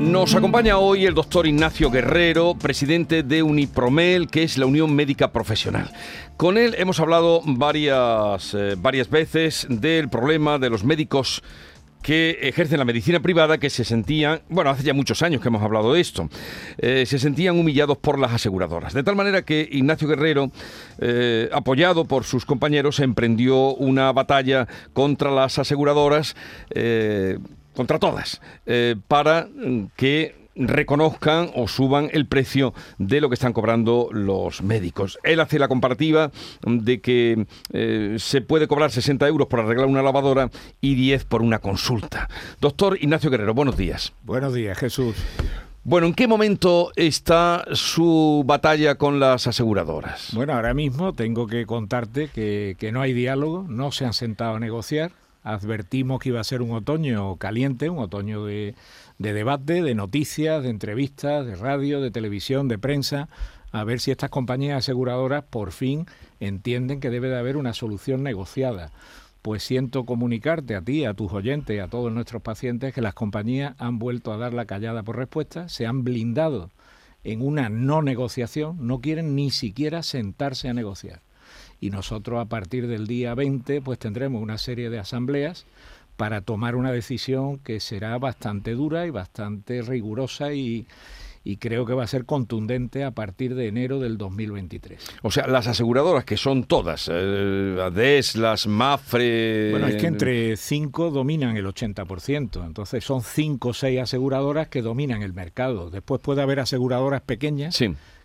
Nos acompaña hoy el doctor Ignacio Guerrero, presidente de Unipromel, que es la Unión Médica Profesional. Con él hemos hablado varias, eh, varias veces del problema de los médicos que ejercen la medicina privada que se sentían, bueno, hace ya muchos años que hemos hablado de esto, eh, se sentían humillados por las aseguradoras. De tal manera que Ignacio Guerrero, eh, apoyado por sus compañeros, emprendió una batalla contra las aseguradoras contra todas, eh, para que reconozcan o suban el precio de lo que están cobrando los médicos. Él hace la comparativa de que eh, se puede cobrar 60 euros por arreglar una lavadora y 10 por una consulta. Doctor Ignacio Guerrero, buenos días. Buenos días, Jesús. Bueno, ¿en qué momento está su batalla con las aseguradoras? Bueno, ahora mismo tengo que contarte que, que no hay diálogo, no se han sentado a negociar, advertimos que iba a ser un otoño caliente, un otoño de, debate, de noticias, de entrevistas, de radio, de televisión, de prensa, a ver si estas compañías aseguradoras por fin entienden que debe de haber una solución negociada. Pues siento comunicarte a ti, a tus oyentes, a todos nuestros pacientes que las compañías han vuelto a dar la callada por respuesta, se han blindado en una no negociación, no quieren ni siquiera sentarse a negociar y nosotros a partir del día 20 pues tendremos una serie de asambleas para tomar una decisión que será bastante dura y bastante rigurosa y, creo que va a ser contundente a partir de enero del 2023. O sea, las aseguradoras que son todas, eh, ADES, las MAFRE... Bueno, es que entre cinco dominan el 80%, entonces son cinco o seis aseguradoras que dominan el mercado. Después puede haber aseguradoras pequeñas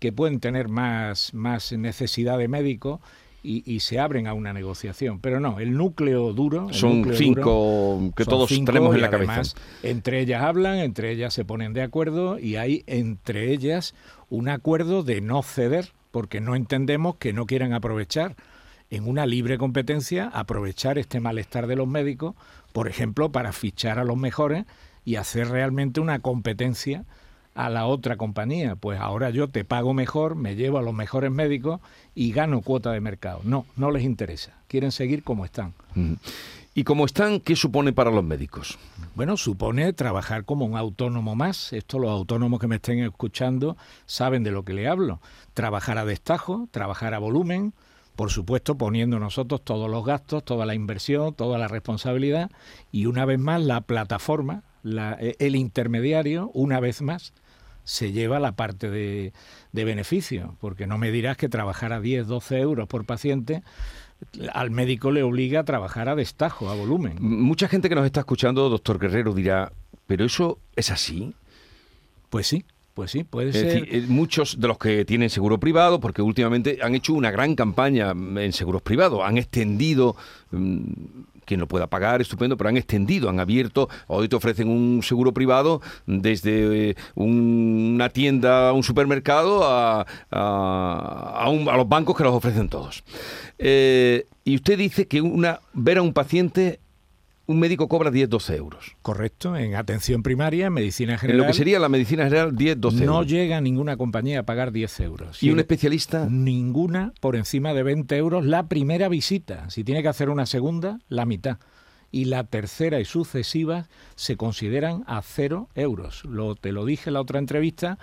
que pueden tener más, más necesidad de médicos y, se abren a una negociación. Pero no, el núcleo duro. son cinco que todos tenemos en la cabeza. Entre ellas hablan, entre ellas se ponen de acuerdo y hay entre ellas un acuerdo de no ceder, porque no entendemos que no quieran aprovechar en una libre competencia, aprovechar este malestar de los médicos, por ejemplo, para fichar a los mejores y hacer realmente una competencia a la otra compañía. Pues ahora yo te pago mejor, me llevo a los mejores médicos y gano cuota de mercado. No, no les interesa. Quieren seguir como están. ¿Y como están, qué supone para los médicos? Bueno, supone trabajar como un autónomo más. Esto los autónomos que me estén escuchando saben de lo que le hablo. Trabajar a destajo, trabajar a volumen, por supuesto poniendo nosotros todos los gastos, toda la inversión, toda la responsabilidad y una vez más la plataforma, el intermediario, una vez más, se lleva la parte de, beneficio, porque no me dirás que trabajar a 10, 12 euros por paciente al médico le obliga a trabajar a destajo, a volumen. Mucha gente que nos está escuchando, doctor Guerrero, dirá, ¿pero eso es así? Pues sí, pues sí, puede ser. Eh, muchos de los que tienen seguro privado, porque últimamente han hecho una gran campaña en seguros privados, han extendido mm, quien lo pueda pagar, estupendo, pero han extendido, han abierto, hoy te ofrecen un seguro privado desde eh, una tienda, un supermercado, a, a, los bancos que los ofrecen todos. Eh, y usted dice que una ver a un paciente un médico cobra 10-12 euros. Correcto, en atención primaria, en medicina general. En lo que sería la medicina general, 10-12 euros. No llega ninguna compañía a pagar 10 euros. ¿Y un especialista? Ninguna por encima de 20 euros la primera visita. Si tiene que hacer una segunda, la mitad. Y la tercera y sucesivas se consideran a 0 euros. Lo, te lo dije en la otra entrevista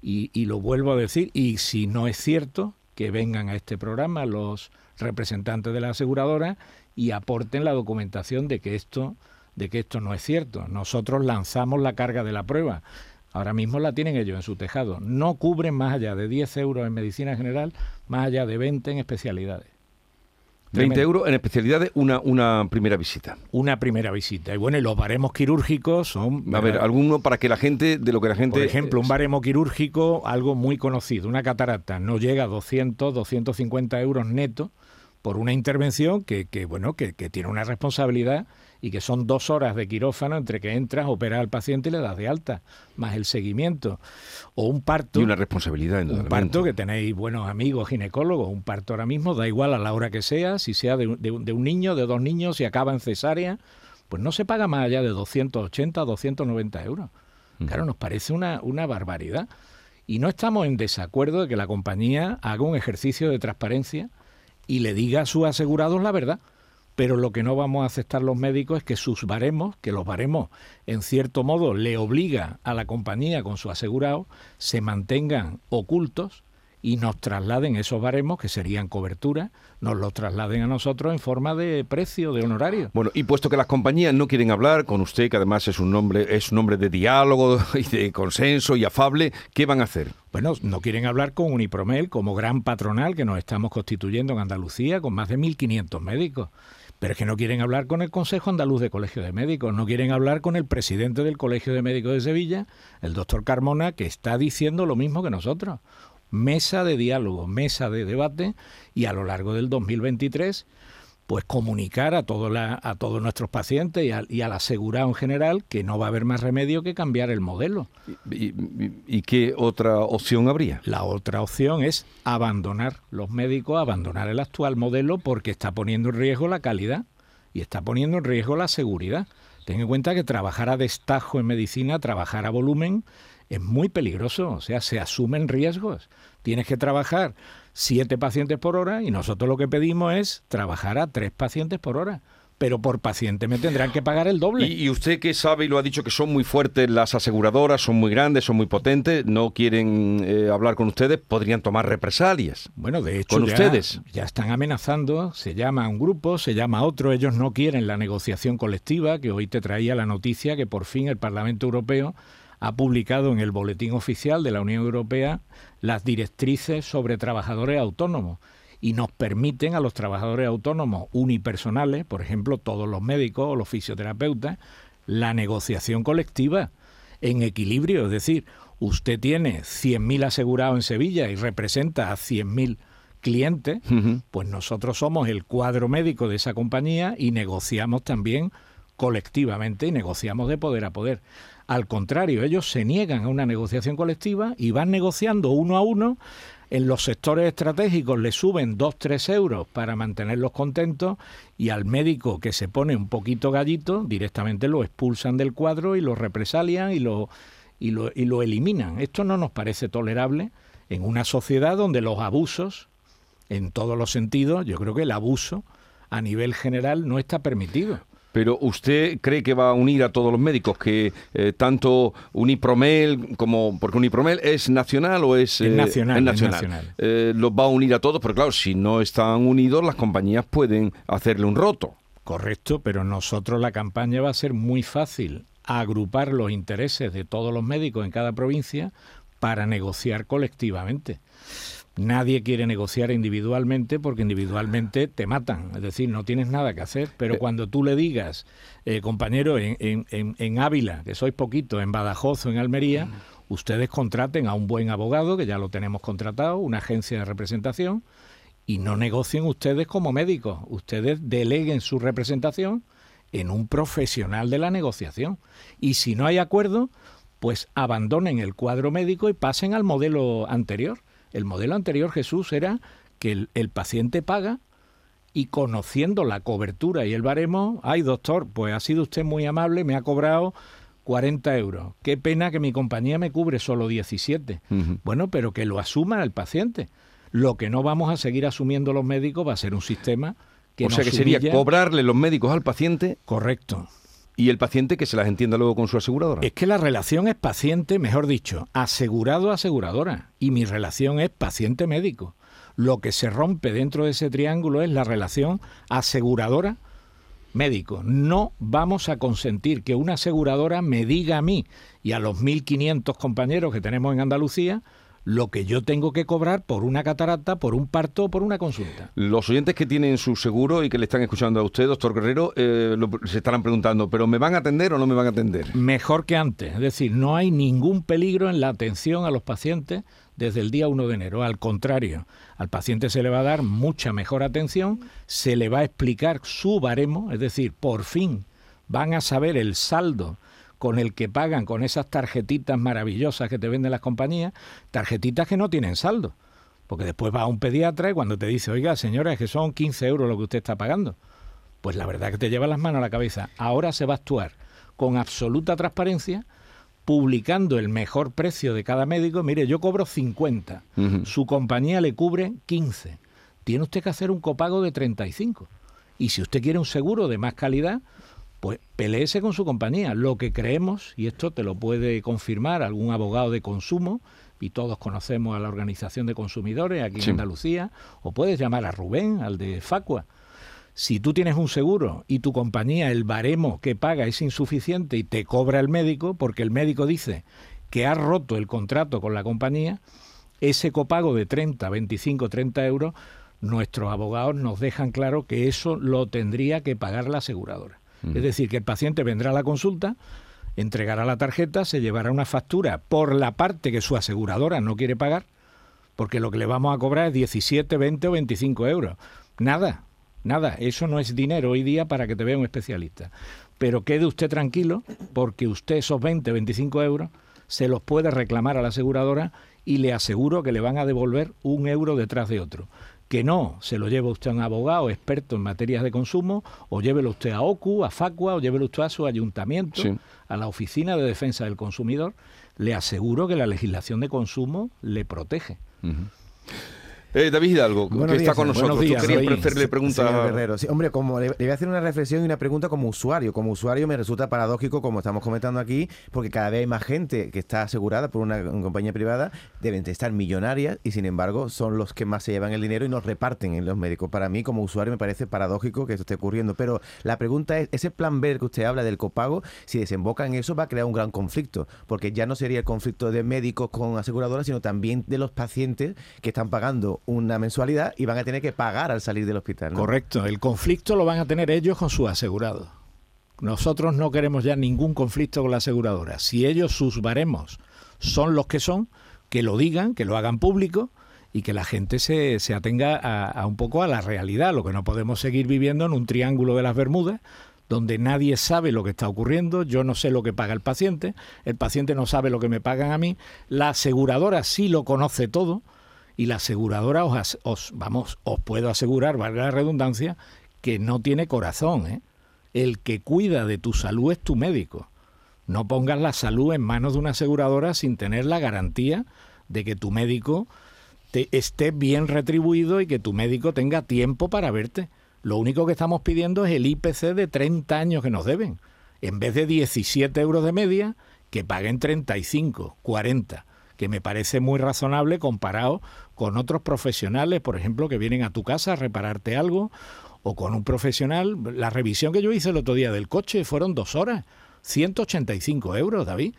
y, y lo vuelvo a decir. Y si no es cierto, que vengan a este programa los representantes de la aseguradora y aporten la documentación de que esto de que esto no es cierto. Nosotros lanzamos la carga de la prueba. Ahora mismo la tienen ellos en su tejado. No cubren más allá de 10 euros en medicina general, más allá de 20 en especialidades. 20 euros en especialidades, una, una primera visita. Una primera visita. Y bueno, y los baremos quirúrgicos son... A ver, alguno para que la gente, de lo que la gente... Por ejemplo, un baremo quirúrgico, algo muy conocido, una catarata, no llega a 200, 250 euros netos por una intervención que, que bueno, que, tiene una responsabilidad y que son dos horas de quirófano entre que entras, operas al paciente y le das de alta, más el seguimiento. O un parto. Y una responsabilidad, Un parto que tenéis buenos amigos ginecólogos. Un parto ahora mismo, da igual a la hora que sea, si sea de, un niño, de dos niños, si acaba en cesárea, pues no se paga más allá de 280, 290 euros. Claro, nos parece una, una barbaridad. Y no estamos en desacuerdo de que la compañía haga un ejercicio de transparencia y le diga a sus asegurados la verdad. pero lo que no vamos a aceptar los médicos es que sus baremos, que los baremos en cierto modo le obliga a la compañía con su asegurado, se mantengan ocultos y nos trasladen esos baremos, que serían cobertura, nos los trasladen a nosotros en forma de precio, de honorario. Bueno, y puesto que las compañías no quieren hablar con usted, que además es un nombre, es un nombre de diálogo y de consenso y afable, ¿qué van a hacer? Bueno, no quieren hablar con Unipromel como gran patronal que nos estamos constituyendo en Andalucía con más de 1.500 médicos. Pero es que no quieren hablar con el Consejo Andaluz de Colegio de Médicos, no quieren hablar con el presidente del Colegio de Médicos de Sevilla, el doctor Carmona, que está diciendo lo mismo que nosotros mesa de diálogo, mesa de debate y a lo largo del 2023 pues comunicar a, todo la, a todos nuestros pacientes y, al asegurado en general que no va a haber más remedio que cambiar el modelo. ¿Y, ¿Y, qué otra opción habría? La otra opción es abandonar los médicos, abandonar el actual modelo porque está poniendo en riesgo la calidad y está poniendo en riesgo la seguridad. Ten en cuenta que trabajar a destajo en medicina, trabajar a volumen, es muy peligroso, o sea, se asumen riesgos. Tienes que trabajar siete pacientes por hora y nosotros lo que pedimos es trabajar a tres pacientes por hora pero por paciente me tendrán que pagar el doble. Y, usted que sabe y lo ha dicho que son muy fuertes las aseguradoras, son muy grandes, son muy potentes, no quieren eh, hablar con ustedes, podrían tomar represalias. Bueno, de hecho, con ustedes. Ya están amenazando, se llama a un grupo, se llama a otro, ellos no quieren la negociación colectiva, que hoy te traía la noticia que por fin el Parlamento Europeo ha publicado en el Boletín Oficial de la Unión Europea las directrices sobre trabajadores autónomos y nos permiten a los trabajadores autónomos unipersonales, por ejemplo, todos los médicos o los fisioterapeutas, la negociación colectiva en equilibrio. Es decir, usted tiene 100.000 asegurados en Sevilla y representa a 100.000 clientes, pues nosotros somos el cuadro médico de esa compañía y negociamos también colectivamente y negociamos de poder a poder. Al contrario, ellos se niegan a una negociación colectiva y van negociando uno a uno. En los sectores estratégicos le suben 2-3 euros para mantenerlos contentos y al médico que se pone un poquito gallito directamente lo expulsan del cuadro y lo represalian y lo, y lo, y lo eliminan. Esto no nos parece tolerable en una sociedad donde los abusos, en todos los sentidos, yo creo que el abuso a nivel general no está permitido. Pero usted cree que va a unir a todos los médicos, que eh, tanto Unipromel como, porque Unipromel es nacional o es, eh, nacional, nacional. Eh, los va a unir a todos, pero claro, si no están unidos, las compañías pueden hacerle un roto. Correcto, pero nosotros la campaña va a ser muy fácil agrupar los intereses de todos los médicos en cada provincia para negociar colectivamente. Nadie quiere negociar individualmente porque individualmente te matan, es decir, no tienes nada que hacer. Pero eh. cuando tú le digas, eh, compañero, en, en, en, Ávila, que sois poquito, en Badajoz o en Almería, ustedes contraten a un buen abogado, que ya lo tenemos contratado, una agencia de representación, y no negocien ustedes como médicos. Ustedes deleguen su representación en un profesional de la negociación. Y si no hay acuerdo, pues abandonen el cuadro médico y pasen al modelo anterior el modelo anterior, Jesús, era que el, paciente paga y conociendo la cobertura y el baremo, ay doctor, pues ha sido usted muy amable, me ha cobrado 40 euros. Qué pena que mi compañía me cubre solo 17. Bueno, pero que lo asuma el paciente. Lo que no vamos a seguir asumiendo los médicos va a ser un sistema que... O sea que sería cobrarle los médicos al paciente. Correcto y el paciente que se las entienda luego con su aseguradora. Es que la relación es paciente, mejor dicho, asegurado-aseguradora y mi relación es paciente-médico. Lo que se rompe dentro de ese triángulo es la relación aseguradora médico. No vamos a consentir que una aseguradora me diga a mí y a los 1.500 compañeros que tenemos en Andalucía lo que yo tengo que cobrar por una catarata, por un parto o por una consulta. Los oyentes que tienen su seguro y que le están escuchando a usted, doctor Guerrero, eh, se estarán preguntando, ¿pero me van a atender o no me van a atender? Mejor que antes, es decir, no hay ningún peligro en la atención a los pacientes desde el día 1 de enero. Al contrario, al paciente se le va a dar mucha mejor atención, se le va a explicar su baremo, es decir, por fin van a saber el saldo con el que pagan con esas tarjetitas maravillosas que te venden las compañías, tarjetitas que no tienen saldo. Porque después va a un pediatra y cuando te dice, oiga, señora, es que son 15 euros lo que usted está pagando. Pues la verdad que te lleva las manos a la cabeza. Ahora se va a actuar con absoluta transparencia, publicando el mejor precio de cada médico. Mire, yo cobro 50, su compañía le cubre 15. Tiene usted que hacer un copago de 35 Y si usted quiere un seguro de más calidad, pues peleese con su compañía. Lo que creemos, y esto te lo puede confirmar algún abogado de consumo, y todos conocemos a la Organización de Consumidores aquí en Andalucía, o puedes llamar a Rubén, al de Facua. Si tú tienes un seguro y tu compañía, el baremo que paga es insuficiente y te cobra el médico, porque el médico dice que ha roto el contrato con la compañía, ese copago de 30, 25, 30 euros, nuestros abogados nos dejan claro que eso lo tendría que pagar la aseguradora. Es decir, que el paciente vendrá a la consulta, entregará la tarjeta, se llevará una factura por la parte que su aseguradora no quiere pagar, porque lo que le vamos a cobrar es 17, 20 o 25 euros. Nada, nada, eso no es dinero hoy día para que te vea un especialista. Pero quede usted tranquilo, porque usted esos 20, 25 euros se los puede reclamar a la aseguradora y le aseguro que le van a devolver un euro detrás de otro que no se lo lleve usted a un abogado experto en materias de consumo, o llévelo usted a OCU, a FACUA, o llévelo usted a su ayuntamiento, a la Oficina de Defensa del Consumidor, le aseguro que la legislación de consumo le protege. Eh, David Hidalgo, que está con nosotros. Tú querías hacerle preguntas. Sí, hombre, como le, voy a hacer una reflexión y una pregunta como usuario. Como usuario me resulta paradójico, como estamos comentando aquí, porque cada vez hay más gente que está asegurada por una, compañía privada, deben estar millonarias y sin embargo son los que más se llevan el dinero y nos reparten en los médicos. Para mí, como usuario, me parece paradójico que esto esté ocurriendo. Pero la pregunta es, ese plan B que usted habla del copago, si desemboca en eso va a crear un gran conflicto, porque ya no sería el conflicto de médicos con aseguradoras, sino también de los pacientes que están pagando una mensualidad y van a tener que pagar al salir del hospital. Correcto, el conflicto lo van a tener ellos con su asegurado. Nosotros no queremos ya ningún conflicto con la aseguradora. Si ellos sus baremos son los que son, que lo digan, que lo hagan público y que la gente se, se atenga a un poco a la realidad. Lo que no podemos seguir viviendo en un triángulo de las Bermudas, donde nadie sabe lo que está ocurriendo, yo no sé lo que paga el paciente, el paciente no sabe lo que me pagan a mí, la aseguradora sí lo conoce todo, y la aseguradora os, os, vamos, os puedo asegurar, valga la redundancia, que no tiene corazón. ¿eh? El que cuida de tu salud es tu médico. No pongas la salud en manos de una aseguradora sin tener la garantía de que tu médico te esté bien retribuido y que tu médico tenga tiempo para verte. Lo único que estamos pidiendo es el IPC de 30 años que nos deben. En vez de 17 euros de media, que paguen 35, 40 que me parece muy razonable comparado con otros profesionales, por ejemplo, que vienen a tu casa a repararte algo, o con un profesional. La revisión que yo hice el otro día del coche fueron dos horas, 185 euros, David.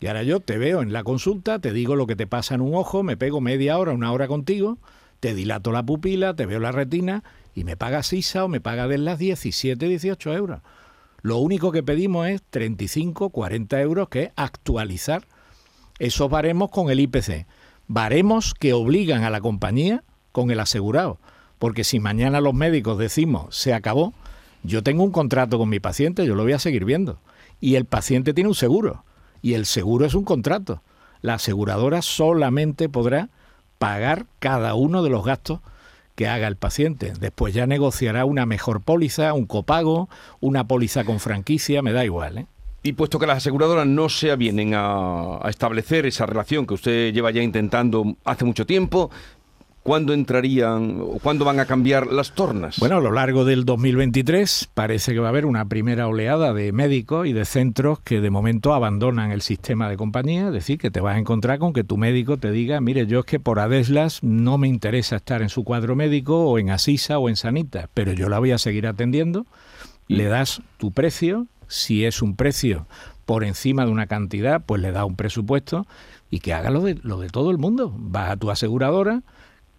Y ahora yo te veo en la consulta, te digo lo que te pasa en un ojo, me pego media hora, una hora contigo, te dilato la pupila, te veo la retina y me pagas ISA o me pagas de las 17, 18 euros. Lo único que pedimos es 35, 40 euros, que es actualizar esos baremos con el IPC. Baremos que obligan a la compañía con el asegurado. Porque si mañana los médicos decimos se acabó, yo tengo un contrato con mi paciente, yo lo voy a seguir viendo. Y el paciente tiene un seguro. Y el seguro es un contrato. La aseguradora solamente podrá pagar cada uno de los gastos que haga el paciente. Después ya negociará una mejor póliza, un copago, una póliza con franquicia, me da igual. ¿eh? Y puesto que las aseguradoras no se avienen a, establecer esa relación que usted lleva ya intentando hace mucho tiempo, ¿Cuándo entrarían o cuándo van a cambiar las tornas? Bueno, a lo largo del 2023 parece que va a haber una primera oleada de médicos y de centros que de momento abandonan el sistema de compañía, es decir, que te vas a encontrar con que tu médico te diga, mire, yo es que por Adeslas no me interesa estar en su cuadro médico o en Asisa o en Sanita, pero yo la voy a seguir atendiendo, le das tu precio si es un precio por encima de una cantidad, pues le da un presupuesto y que haga lo de, todo el mundo. Vas a tu aseguradora,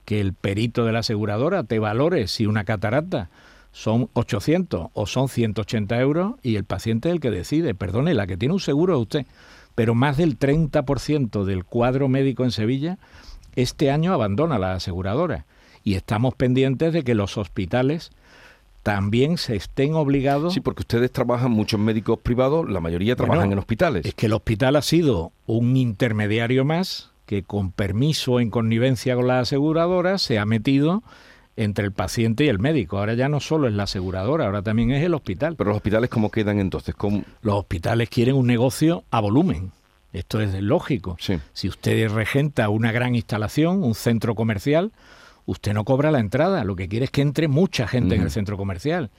que el perito de la aseguradora te valore si una catarata son 800 o son 180 euros y el paciente es el que decide. Perdone, la que tiene un seguro es usted. Pero más del 30% del cuadro médico en Sevilla este año abandona la aseguradora y estamos pendientes de que los hospitales también se estén obligados. Sí, porque ustedes trabajan, muchos médicos privados, la mayoría trabajan en hospitales. Es que el hospital ha sido un intermediario más que con permiso en connivencia con la aseguradora se ha metido entre el paciente y el médico. Ahora ya no solo es la aseguradora, ahora también es el hospital. Pero los hospitales, ¿cómo quedan entonces? Los hospitales quieren un negocio a volumen. Esto es lógico. Si usted regenta una gran instalación, un centro comercial, usted no cobra la entrada, lo que quiere es que entre mucha gente en el centro comercial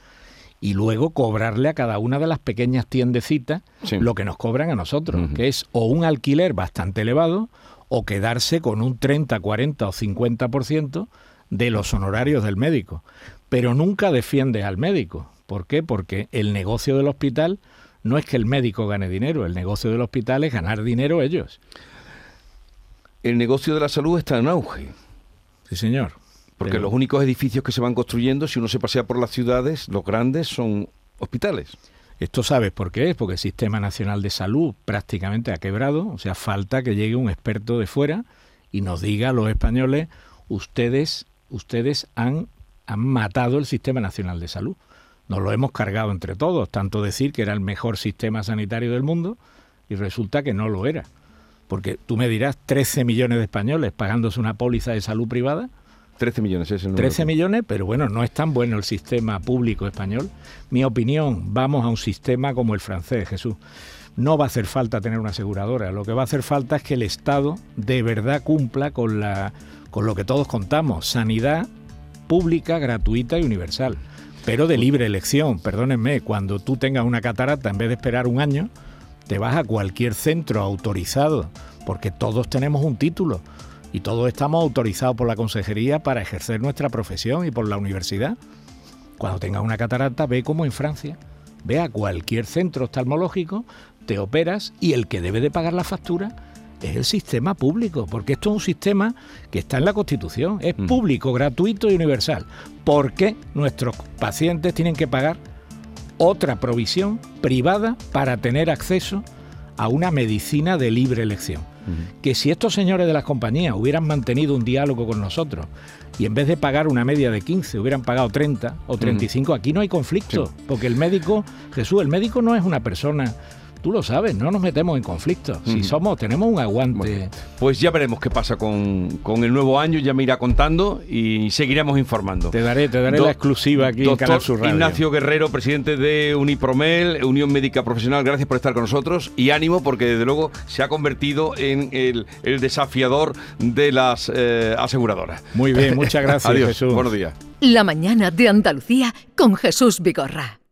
y luego cobrarle a cada una de las pequeñas tiendecitas lo que nos cobran a nosotros, que es o un alquiler bastante elevado o quedarse con un 30, 40 o 50% de los honorarios del médico. Pero nunca defiende al médico. ¿Por qué? Porque el negocio del hospital no es que el médico gane dinero, el negocio del hospital es ganar dinero ellos. El negocio de la salud está en auge. Sí, señor. Porque los únicos edificios que se van construyendo, si uno se pasea por las ciudades, los grandes, son hospitales. Esto sabes por qué es, porque el Sistema Nacional de Salud prácticamente ha quebrado, o sea, falta que llegue un experto de fuera y nos diga a los españoles, ustedes, ustedes han, han matado el Sistema Nacional de Salud. Nos lo hemos cargado entre todos, tanto decir que era el mejor sistema sanitario del mundo y resulta que no lo era. Porque tú me dirás 13 millones de españoles pagándose una póliza de salud privada, 13 millones es el número. 13 millones, pero bueno, no es tan bueno el sistema público español. Mi opinión, vamos a un sistema como el francés, Jesús. No va a hacer falta tener una aseguradora, lo que va a hacer falta es que el Estado de verdad cumpla con, la, con lo que todos contamos, sanidad pública, gratuita y universal, pero de libre elección. Perdónenme, cuando tú tengas una catarata, en vez de esperar un año, te vas a cualquier centro autorizado, porque todos tenemos un título y todos estamos autorizados por la consejería para ejercer nuestra profesión y por la universidad. Cuando tengas una catarata, ve como en Francia. Ve a cualquier centro oftalmológico, te operas y el que debe de pagar la factura es el sistema público, porque esto es un sistema que está en la Constitución, es mm. público, gratuito y universal. ¿Por qué nuestros pacientes tienen que pagar otra provisión privada para tener acceso a una medicina de libre elección? que si estos señores de las compañías hubieran mantenido un diálogo con nosotros y en vez de pagar una media de 15 hubieran pagado 30 o 35, aquí no hay conflicto, porque el médico, Jesús, el médico no es una persona tú lo sabes, no nos metemos en conflictos. Si somos, tenemos un aguante. pues ya veremos qué pasa con, el nuevo año, ya me irá contando y seguiremos informando. Te daré, te daré la exclusiva aquí en Canal Sur Ignacio Guerrero, presidente de Unipromel, Unión Médica Profesional, gracias por estar con nosotros y ánimo porque desde luego se ha convertido en el, desafiador de las eh, aseguradoras. Muy bien, muchas gracias Adiós, Jesús. Buenos días. La mañana de Andalucía con Jesús Vigorra.